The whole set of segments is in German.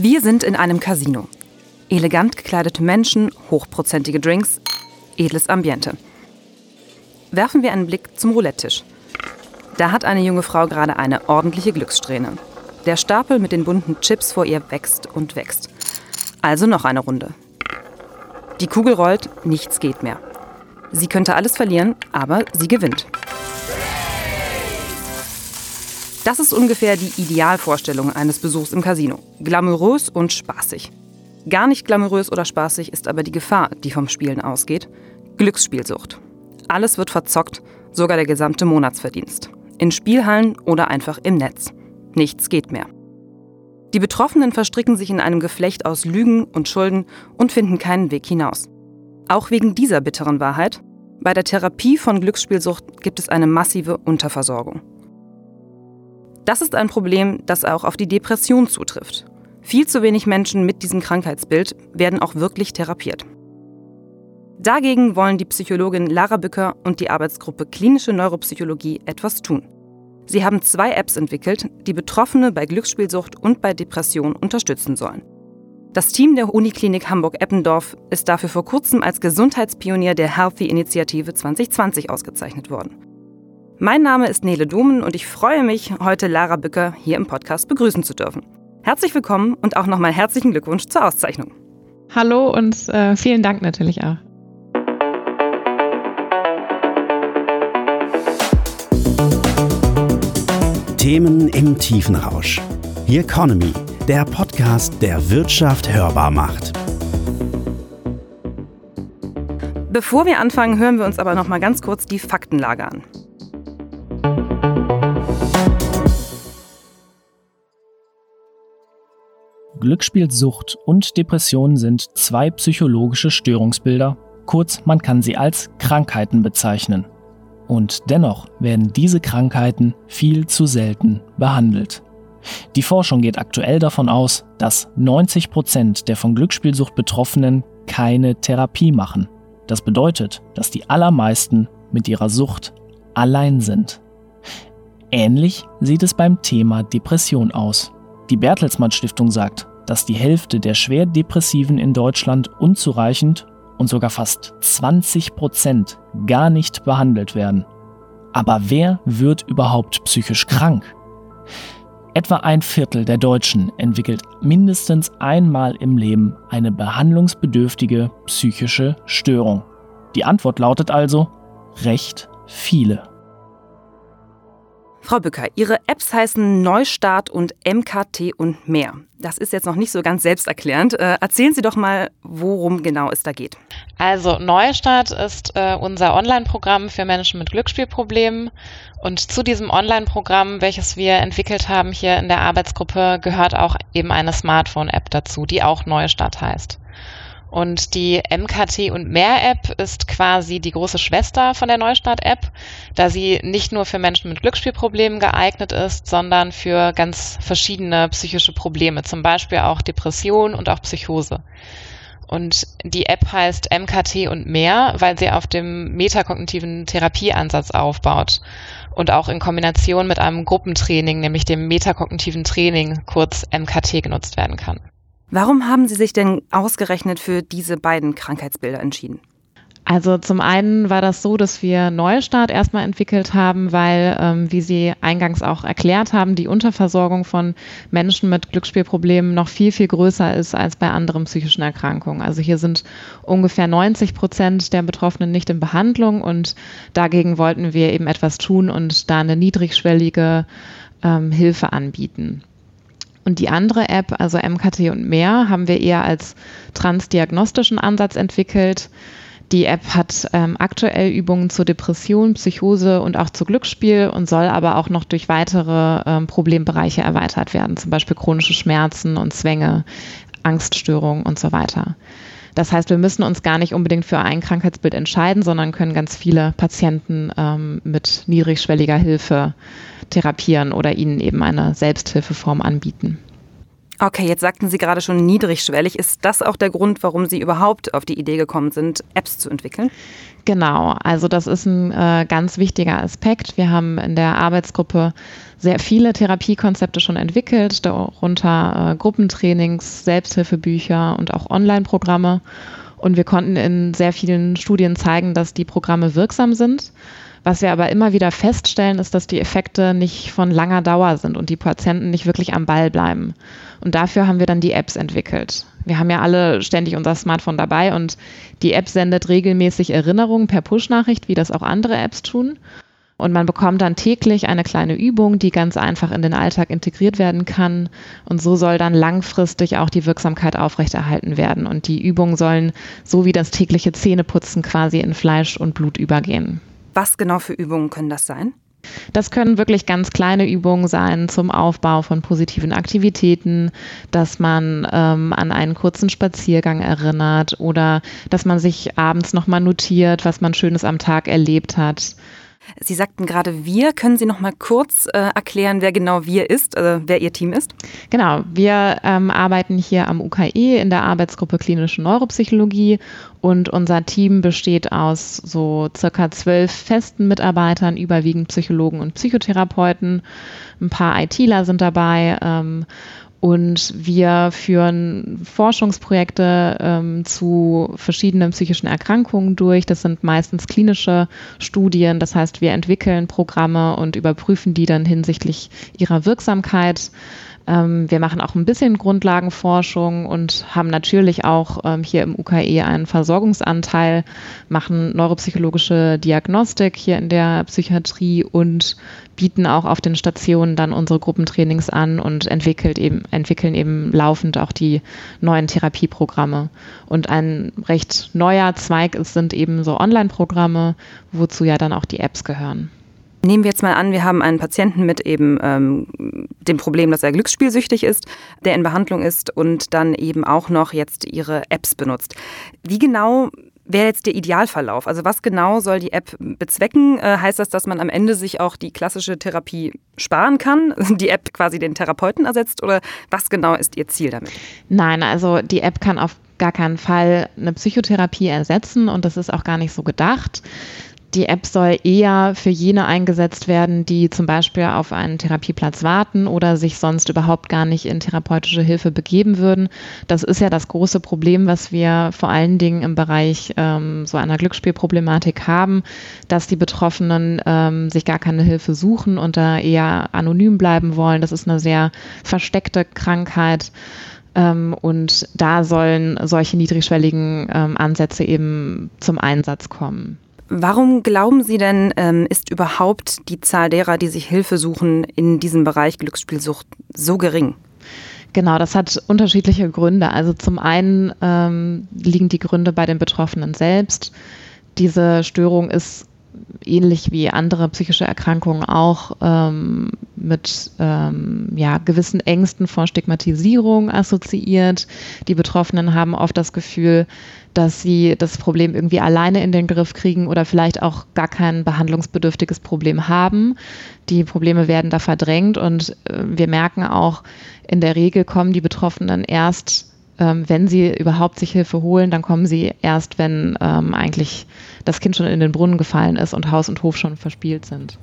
Wir sind in einem Casino. Elegant gekleidete Menschen, hochprozentige Drinks, edles Ambiente. Werfen wir einen Blick zum Roulette-Tisch. Da hat eine junge Frau gerade eine ordentliche Glückssträhne. Der Stapel mit den bunten Chips vor ihr wächst und wächst. Also noch eine Runde. Die Kugel rollt, nichts geht mehr. Sie könnte alles verlieren, aber sie gewinnt. Das ist ungefähr die Idealvorstellung eines Besuchs im Casino. Glamourös und spaßig. Gar nicht glamourös oder spaßig ist aber die Gefahr, die vom Spielen ausgeht. Glücksspielsucht. Alles wird verzockt, sogar der gesamte Monatsverdienst. In Spielhallen oder einfach im Netz. Nichts geht mehr. Die Betroffenen verstricken sich in einem Geflecht aus Lügen und Schulden und finden keinen Weg hinaus. Auch wegen dieser bitteren Wahrheit, bei der Therapie von Glücksspielsucht gibt es eine massive Unterversorgung. Das ist ein Problem, das auch auf die Depression zutrifft. Viel zu wenig Menschen mit diesem Krankheitsbild werden auch wirklich therapiert. Dagegen wollen die Psychologin Lara Bücker und die Arbeitsgruppe Klinische Neuropsychologie etwas tun. Sie haben zwei Apps entwickelt, die Betroffene bei Glücksspielsucht und bei Depression unterstützen sollen. Das Team der Uniklinik Hamburg-Eppendorf ist dafür vor kurzem als Gesundheitspionier der Healthy-Initiative 2020 ausgezeichnet worden. Mein Name ist Nele Domen und ich freue mich, heute Lara Bücker hier im Podcast begrüßen zu dürfen. Herzlich willkommen und auch nochmal herzlichen Glückwunsch zur Auszeichnung. Hallo und äh, vielen Dank natürlich auch. Themen im Tiefenrausch. The Economy, der Podcast, der Wirtschaft hörbar macht. Bevor wir anfangen, hören wir uns aber noch mal ganz kurz die Faktenlage an. Glücksspielsucht und Depression sind zwei psychologische Störungsbilder, kurz man kann sie als Krankheiten bezeichnen. Und dennoch werden diese Krankheiten viel zu selten behandelt. Die Forschung geht aktuell davon aus, dass 90 Prozent der von Glücksspielsucht Betroffenen keine Therapie machen. Das bedeutet, dass die allermeisten mit ihrer Sucht allein sind. Ähnlich sieht es beim Thema Depression aus. Die Bertelsmann Stiftung sagt, dass die Hälfte der schwer Depressiven in Deutschland unzureichend und sogar fast 20 Prozent gar nicht behandelt werden. Aber wer wird überhaupt psychisch krank? Etwa ein Viertel der Deutschen entwickelt mindestens einmal im Leben eine behandlungsbedürftige psychische Störung. Die Antwort lautet also recht viele. Frau Bücker, Ihre Apps heißen Neustart und MKT und mehr. Das ist jetzt noch nicht so ganz selbsterklärend. Äh, erzählen Sie doch mal, worum genau es da geht. Also Neustart ist äh, unser Online-Programm für Menschen mit Glücksspielproblemen. Und zu diesem Online-Programm, welches wir entwickelt haben hier in der Arbeitsgruppe, gehört auch eben eine Smartphone-App dazu, die auch Neustart heißt. Und die MKT und mehr App ist quasi die große Schwester von der Neustart App, da sie nicht nur für Menschen mit Glücksspielproblemen geeignet ist, sondern für ganz verschiedene psychische Probleme, zum Beispiel auch Depression und auch Psychose. Und die App heißt MKT und mehr, weil sie auf dem metakognitiven Therapieansatz aufbaut und auch in Kombination mit einem Gruppentraining, nämlich dem metakognitiven Training, kurz MKT, genutzt werden kann. Warum haben Sie sich denn ausgerechnet für diese beiden Krankheitsbilder entschieden? Also zum einen war das so, dass wir Neustart erstmal entwickelt haben, weil, ähm, wie Sie eingangs auch erklärt haben, die Unterversorgung von Menschen mit Glücksspielproblemen noch viel, viel größer ist als bei anderen psychischen Erkrankungen. Also hier sind ungefähr 90 Prozent der Betroffenen nicht in Behandlung und dagegen wollten wir eben etwas tun und da eine niedrigschwellige ähm, Hilfe anbieten. Und die andere App, also MKT und mehr, haben wir eher als transdiagnostischen Ansatz entwickelt. Die App hat ähm, aktuell Übungen zur Depression, Psychose und auch zu Glücksspiel und soll aber auch noch durch weitere ähm, Problembereiche erweitert werden, zum Beispiel chronische Schmerzen und Zwänge, Angststörungen und so weiter. Das heißt, wir müssen uns gar nicht unbedingt für ein Krankheitsbild entscheiden, sondern können ganz viele Patienten ähm, mit niedrigschwelliger Hilfe therapieren oder ihnen eben eine Selbsthilfeform anbieten. Okay, jetzt sagten Sie gerade schon niedrigschwellig. Ist das auch der Grund, warum Sie überhaupt auf die Idee gekommen sind, Apps zu entwickeln? Genau, also das ist ein äh, ganz wichtiger Aspekt. Wir haben in der Arbeitsgruppe sehr viele Therapiekonzepte schon entwickelt, darunter äh, Gruppentrainings, Selbsthilfebücher und auch Online-Programme. Und wir konnten in sehr vielen Studien zeigen, dass die Programme wirksam sind. Was wir aber immer wieder feststellen, ist, dass die Effekte nicht von langer Dauer sind und die Patienten nicht wirklich am Ball bleiben. Und dafür haben wir dann die Apps entwickelt. Wir haben ja alle ständig unser Smartphone dabei und die App sendet regelmäßig Erinnerungen per Push-Nachricht, wie das auch andere Apps tun. Und man bekommt dann täglich eine kleine Übung, die ganz einfach in den Alltag integriert werden kann. Und so soll dann langfristig auch die Wirksamkeit aufrechterhalten werden. Und die Übungen sollen so wie das tägliche Zähneputzen quasi in Fleisch und Blut übergehen. Was genau für Übungen können das sein? Das können wirklich ganz kleine Übungen sein zum Aufbau von positiven Aktivitäten, dass man ähm, an einen kurzen Spaziergang erinnert oder dass man sich abends nochmal notiert, was man Schönes am Tag erlebt hat. Sie sagten gerade wir. Können Sie noch mal kurz äh, erklären, wer genau wir ist, also wer Ihr Team ist? Genau, wir ähm, arbeiten hier am UKE in der Arbeitsgruppe Klinische Neuropsychologie und unser Team besteht aus so circa zwölf festen Mitarbeitern, überwiegend Psychologen und Psychotherapeuten. Ein paar ITler sind dabei. Ähm, und wir führen Forschungsprojekte ähm, zu verschiedenen psychischen Erkrankungen durch. Das sind meistens klinische Studien. Das heißt, wir entwickeln Programme und überprüfen die dann hinsichtlich ihrer Wirksamkeit. Ähm, wir machen auch ein bisschen Grundlagenforschung und haben natürlich auch ähm, hier im UKE einen Versorgungsanteil, machen neuropsychologische Diagnostik hier in der Psychiatrie und bieten auch auf den Stationen dann unsere Gruppentrainings an und entwickelt eben, entwickeln eben laufend auch die neuen Therapieprogramme. Und ein recht neuer Zweig sind eben so Online-Programme, wozu ja dann auch die Apps gehören. Nehmen wir jetzt mal an, wir haben einen Patienten mit eben ähm, dem Problem, dass er glücksspielsüchtig ist, der in Behandlung ist und dann eben auch noch jetzt ihre Apps benutzt. Wie genau wäre jetzt der Idealverlauf? Also was genau soll die App bezwecken? Äh, heißt das, dass man am Ende sich auch die klassische Therapie sparen kann, die App quasi den Therapeuten ersetzt oder was genau ist Ihr Ziel damit? Nein, also die App kann auf gar keinen Fall eine Psychotherapie ersetzen und das ist auch gar nicht so gedacht die App soll eher für jene eingesetzt werden, die zum Beispiel auf einen Therapieplatz warten oder sich sonst überhaupt gar nicht in therapeutische Hilfe begeben würden. Das ist ja das große Problem, was wir vor allen Dingen im Bereich ähm, so einer Glücksspielproblematik haben, dass die Betroffenen ähm, sich gar keine Hilfe suchen und da eher anonym bleiben wollen. Das ist eine sehr versteckte Krankheit. Ähm, und da sollen solche niedrigschwelligen ähm, Ansätze eben zum Einsatz kommen. Warum glauben Sie denn, ähm, ist überhaupt die Zahl derer, die sich Hilfe suchen in diesem Bereich Glücksspielsucht so gering? Genau, das hat unterschiedliche Gründe. Also zum einen ähm, liegen die Gründe bei den Betroffenen selbst. Diese Störung ist ähnlich wie andere psychische Erkrankungen auch ähm, mit ähm, ja, gewissen Ängsten vor Stigmatisierung assoziiert. Die Betroffenen haben oft das Gefühl, dass sie das Problem irgendwie alleine in den Griff kriegen oder vielleicht auch gar kein behandlungsbedürftiges Problem haben. Die Probleme werden da verdrängt und äh, wir merken auch, in der Regel kommen die Betroffenen erst ähm, wenn sie überhaupt sich Hilfe holen, dann kommen sie erst, wenn ähm, eigentlich das Kind schon in den Brunnen gefallen ist und Haus und Hof schon verspielt sind.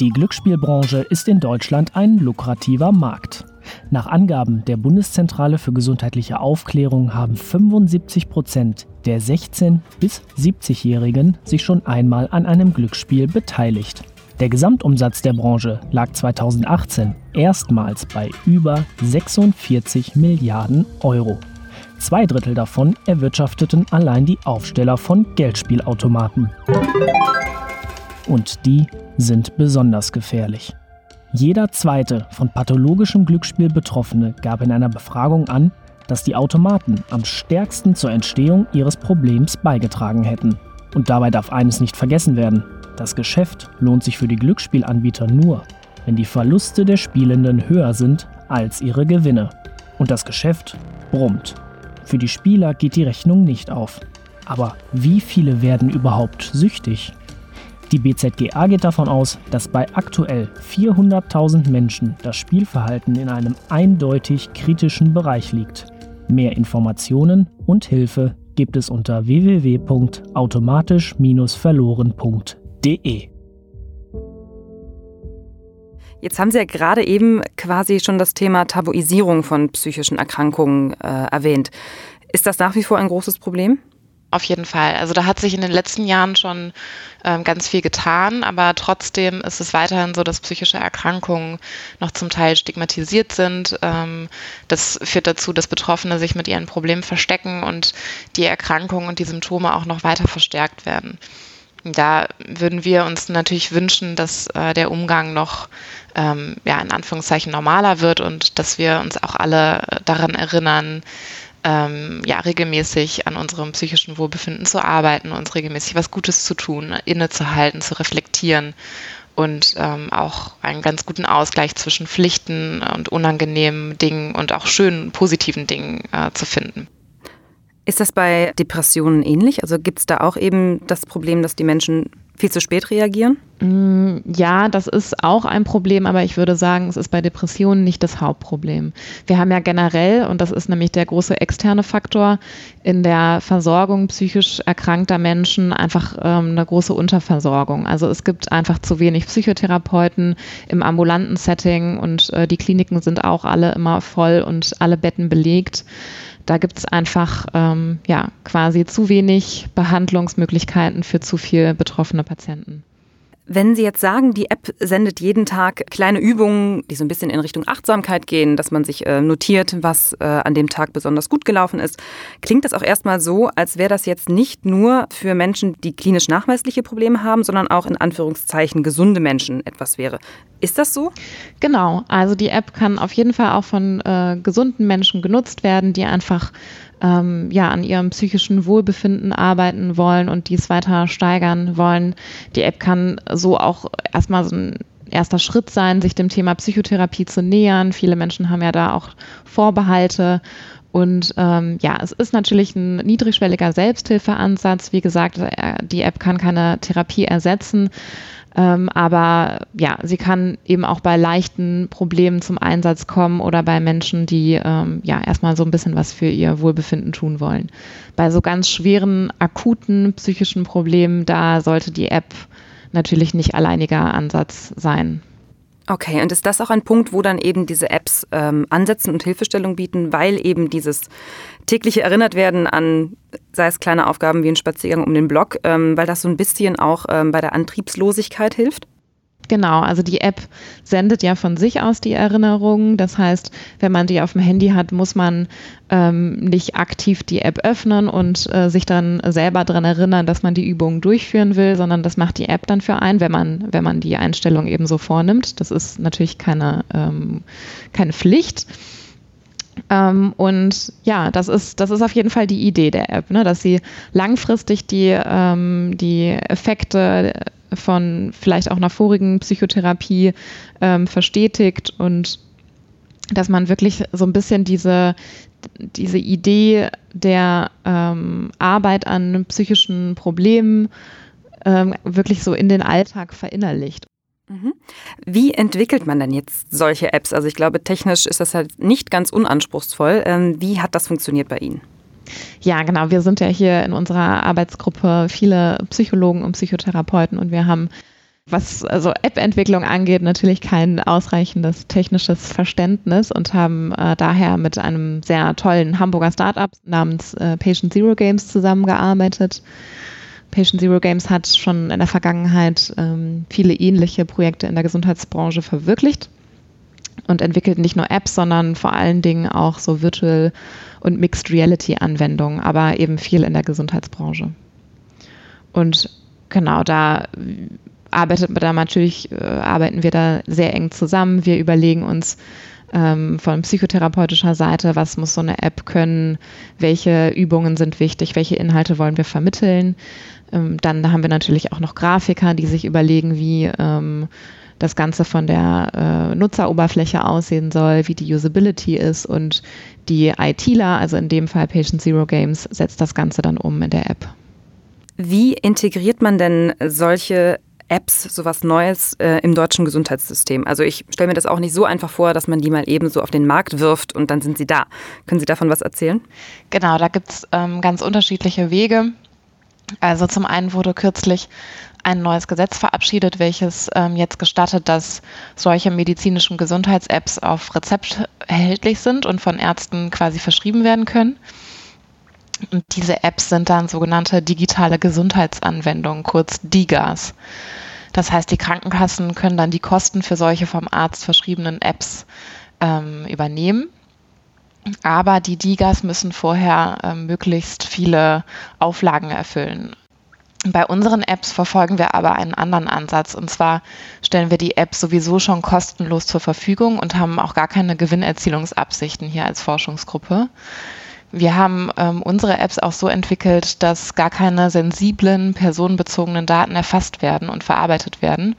Die Glücksspielbranche ist in Deutschland ein lukrativer Markt. Nach Angaben der Bundeszentrale für gesundheitliche Aufklärung haben 75 Prozent der 16- bis 70-Jährigen sich schon einmal an einem Glücksspiel beteiligt. Der Gesamtumsatz der Branche lag 2018 erstmals bei über 46 Milliarden Euro. Zwei Drittel davon erwirtschafteten allein die Aufsteller von Geldspielautomaten. Und die sind besonders gefährlich. Jeder zweite von pathologischem Glücksspiel Betroffene gab in einer Befragung an, dass die Automaten am stärksten zur Entstehung ihres Problems beigetragen hätten. Und dabei darf eines nicht vergessen werden. Das Geschäft lohnt sich für die Glücksspielanbieter nur, wenn die Verluste der Spielenden höher sind als ihre Gewinne. Und das Geschäft brummt. Für die Spieler geht die Rechnung nicht auf. Aber wie viele werden überhaupt süchtig? Die BZGA geht davon aus, dass bei aktuell 400.000 Menschen das Spielverhalten in einem eindeutig kritischen Bereich liegt. Mehr Informationen und Hilfe gibt es unter www.automatisch-verloren.de. Jetzt haben Sie ja gerade eben quasi schon das Thema Tabuisierung von psychischen Erkrankungen äh, erwähnt. Ist das nach wie vor ein großes Problem? Auf jeden Fall. Also da hat sich in den letzten Jahren schon ähm, ganz viel getan, aber trotzdem ist es weiterhin so, dass psychische Erkrankungen noch zum Teil stigmatisiert sind. Ähm, das führt dazu, dass Betroffene sich mit ihren Problemen verstecken und die Erkrankungen und die Symptome auch noch weiter verstärkt werden. Da würden wir uns natürlich wünschen, dass äh, der Umgang noch ähm, ja, in Anführungszeichen normaler wird und dass wir uns auch alle daran erinnern, ähm, ja, regelmäßig an unserem psychischen Wohlbefinden zu arbeiten, uns regelmäßig was Gutes zu tun, innezuhalten, zu reflektieren und ähm, auch einen ganz guten Ausgleich zwischen Pflichten und unangenehmen Dingen und auch schönen, positiven Dingen äh, zu finden. Ist das bei Depressionen ähnlich? Also gibt es da auch eben das Problem, dass die Menschen viel zu spät reagieren? Mm, ja, das ist auch ein Problem, aber ich würde sagen, es ist bei Depressionen nicht das Hauptproblem. Wir haben ja generell, und das ist nämlich der große externe Faktor, in der Versorgung psychisch erkrankter Menschen einfach ähm, eine große Unterversorgung. Also es gibt einfach zu wenig Psychotherapeuten im ambulanten Setting und äh, die Kliniken sind auch alle immer voll und alle Betten belegt. Da gibt es einfach ähm, ja, quasi zu wenig Behandlungsmöglichkeiten für zu viele betroffene Patienten. Wenn Sie jetzt sagen, die App sendet jeden Tag kleine Übungen, die so ein bisschen in Richtung Achtsamkeit gehen, dass man sich äh, notiert, was äh, an dem Tag besonders gut gelaufen ist, klingt das auch erstmal so, als wäre das jetzt nicht nur für Menschen, die klinisch nachweisliche Probleme haben, sondern auch in Anführungszeichen gesunde Menschen etwas wäre. Ist das so? Genau, also die App kann auf jeden Fall auch von äh, gesunden Menschen genutzt werden, die einfach ähm, ja, an ihrem psychischen Wohlbefinden arbeiten wollen und dies weiter steigern wollen. Die App kann so auch erstmal so ein erster Schritt sein, sich dem Thema Psychotherapie zu nähern. Viele Menschen haben ja da auch Vorbehalte. Und ähm, ja, es ist natürlich ein niedrigschwelliger Selbsthilfeansatz. Wie gesagt, äh, die App kann keine Therapie ersetzen. Ähm, aber ja, sie kann eben auch bei leichten Problemen zum Einsatz kommen oder bei Menschen, die ähm, ja erstmal so ein bisschen was für ihr Wohlbefinden tun wollen. Bei so ganz schweren, akuten psychischen Problemen, da sollte die App natürlich nicht alleiniger Ansatz sein. Okay, und ist das auch ein Punkt, wo dann eben diese Apps ähm, ansetzen und Hilfestellung bieten, weil eben dieses tägliche erinnert werden an, sei es kleine Aufgaben wie ein Spaziergang um den Block, ähm, weil das so ein bisschen auch ähm, bei der Antriebslosigkeit hilft? Genau, also die App sendet ja von sich aus die Erinnerungen. Das heißt, wenn man die auf dem Handy hat, muss man ähm, nicht aktiv die App öffnen und äh, sich dann selber daran erinnern, dass man die Übungen durchführen will, sondern das macht die App dann für einen, wenn man, wenn man die Einstellung eben so vornimmt. Das ist natürlich keine, ähm, keine Pflicht. Ähm, und ja, das ist, das ist auf jeden Fall die Idee der App, ne? dass sie langfristig die, ähm, die Effekte von vielleicht auch einer vorigen Psychotherapie ähm, verstetigt und dass man wirklich so ein bisschen diese, diese Idee der ähm, Arbeit an psychischen Problemen ähm, wirklich so in den Alltag verinnerlicht. Mhm. Wie entwickelt man denn jetzt solche Apps? Also ich glaube, technisch ist das halt nicht ganz unanspruchsvoll. Ähm, wie hat das funktioniert bei Ihnen? Ja, genau. Wir sind ja hier in unserer Arbeitsgruppe viele Psychologen und Psychotherapeuten und wir haben, was also App-Entwicklung angeht, natürlich kein ausreichendes technisches Verständnis und haben äh, daher mit einem sehr tollen Hamburger Startup namens äh, Patient Zero Games zusammengearbeitet. Patient Zero Games hat schon in der Vergangenheit ähm, viele ähnliche Projekte in der Gesundheitsbranche verwirklicht und entwickelt nicht nur Apps, sondern vor allen Dingen auch so Virtual und Mixed Reality Anwendungen, aber eben viel in der Gesundheitsbranche. Und genau da arbeitet da natürlich, äh, arbeiten wir da sehr eng zusammen. Wir überlegen uns ähm, von psychotherapeutischer Seite, was muss so eine App können, welche Übungen sind wichtig, welche Inhalte wollen wir vermitteln. Ähm, dann haben wir natürlich auch noch Grafiker, die sich überlegen, wie ähm, das Ganze von der äh, Nutzeroberfläche aussehen soll, wie die Usability ist und die ITler, also in dem Fall Patient Zero Games, setzt das Ganze dann um in der App. Wie integriert man denn solche Apps sowas Neues äh, im deutschen Gesundheitssystem? Also ich stelle mir das auch nicht so einfach vor, dass man die mal eben so auf den Markt wirft und dann sind sie da. Können Sie davon was erzählen? Genau, da gibt es ähm, ganz unterschiedliche Wege. Also zum einen wurde kürzlich ein neues Gesetz verabschiedet, welches ähm, jetzt gestattet, dass solche medizinischen Gesundheits-Apps auf Rezept erhältlich sind und von Ärzten quasi verschrieben werden können. Und diese Apps sind dann sogenannte digitale Gesundheitsanwendungen, kurz DIGAs. Das heißt, die Krankenkassen können dann die Kosten für solche vom Arzt verschriebenen Apps ähm, übernehmen. Aber die DIGAs müssen vorher ähm, möglichst viele Auflagen erfüllen. Bei unseren Apps verfolgen wir aber einen anderen Ansatz. Und zwar stellen wir die Apps sowieso schon kostenlos zur Verfügung und haben auch gar keine Gewinnerzielungsabsichten hier als Forschungsgruppe. Wir haben ähm, unsere Apps auch so entwickelt, dass gar keine sensiblen, personenbezogenen Daten erfasst werden und verarbeitet werden.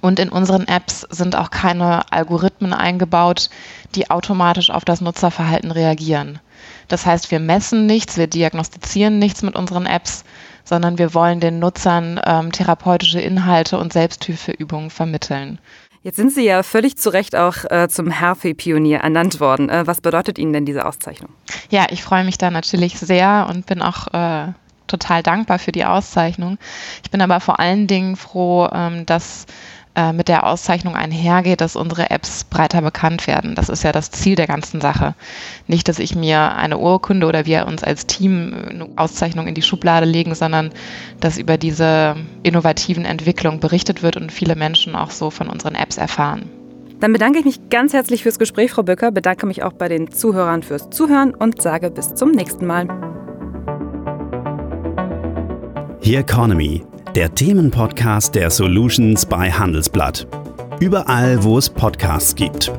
Und in unseren Apps sind auch keine Algorithmen eingebaut, die automatisch auf das Nutzerverhalten reagieren. Das heißt, wir messen nichts, wir diagnostizieren nichts mit unseren Apps, sondern wir wollen den Nutzern ähm, therapeutische Inhalte und Selbsthilfeübungen vermitteln. Jetzt sind Sie ja völlig zu Recht auch äh, zum Herfe-Pionier ernannt worden. Äh, was bedeutet Ihnen denn diese Auszeichnung? Ja, ich freue mich da natürlich sehr und bin auch äh, total dankbar für die Auszeichnung. Ich bin aber vor allen Dingen froh, ähm, dass äh, mit der Auszeichnung einhergeht, dass unsere Apps breiter bekannt werden. Das ist ja das Ziel der ganzen Sache. Nicht, dass ich mir eine Urkunde oder wir uns als Team eine Auszeichnung in die Schublade legen, sondern dass über diese innovativen Entwicklungen berichtet wird und viele Menschen auch so von unseren Apps erfahren. Dann bedanke ich mich ganz herzlich fürs Gespräch, Frau Böcker, bedanke mich auch bei den Zuhörern fürs Zuhören und sage bis zum nächsten Mal. Here Economy der Themenpodcast der Solutions bei Handelsblatt. Überall, wo es Podcasts gibt.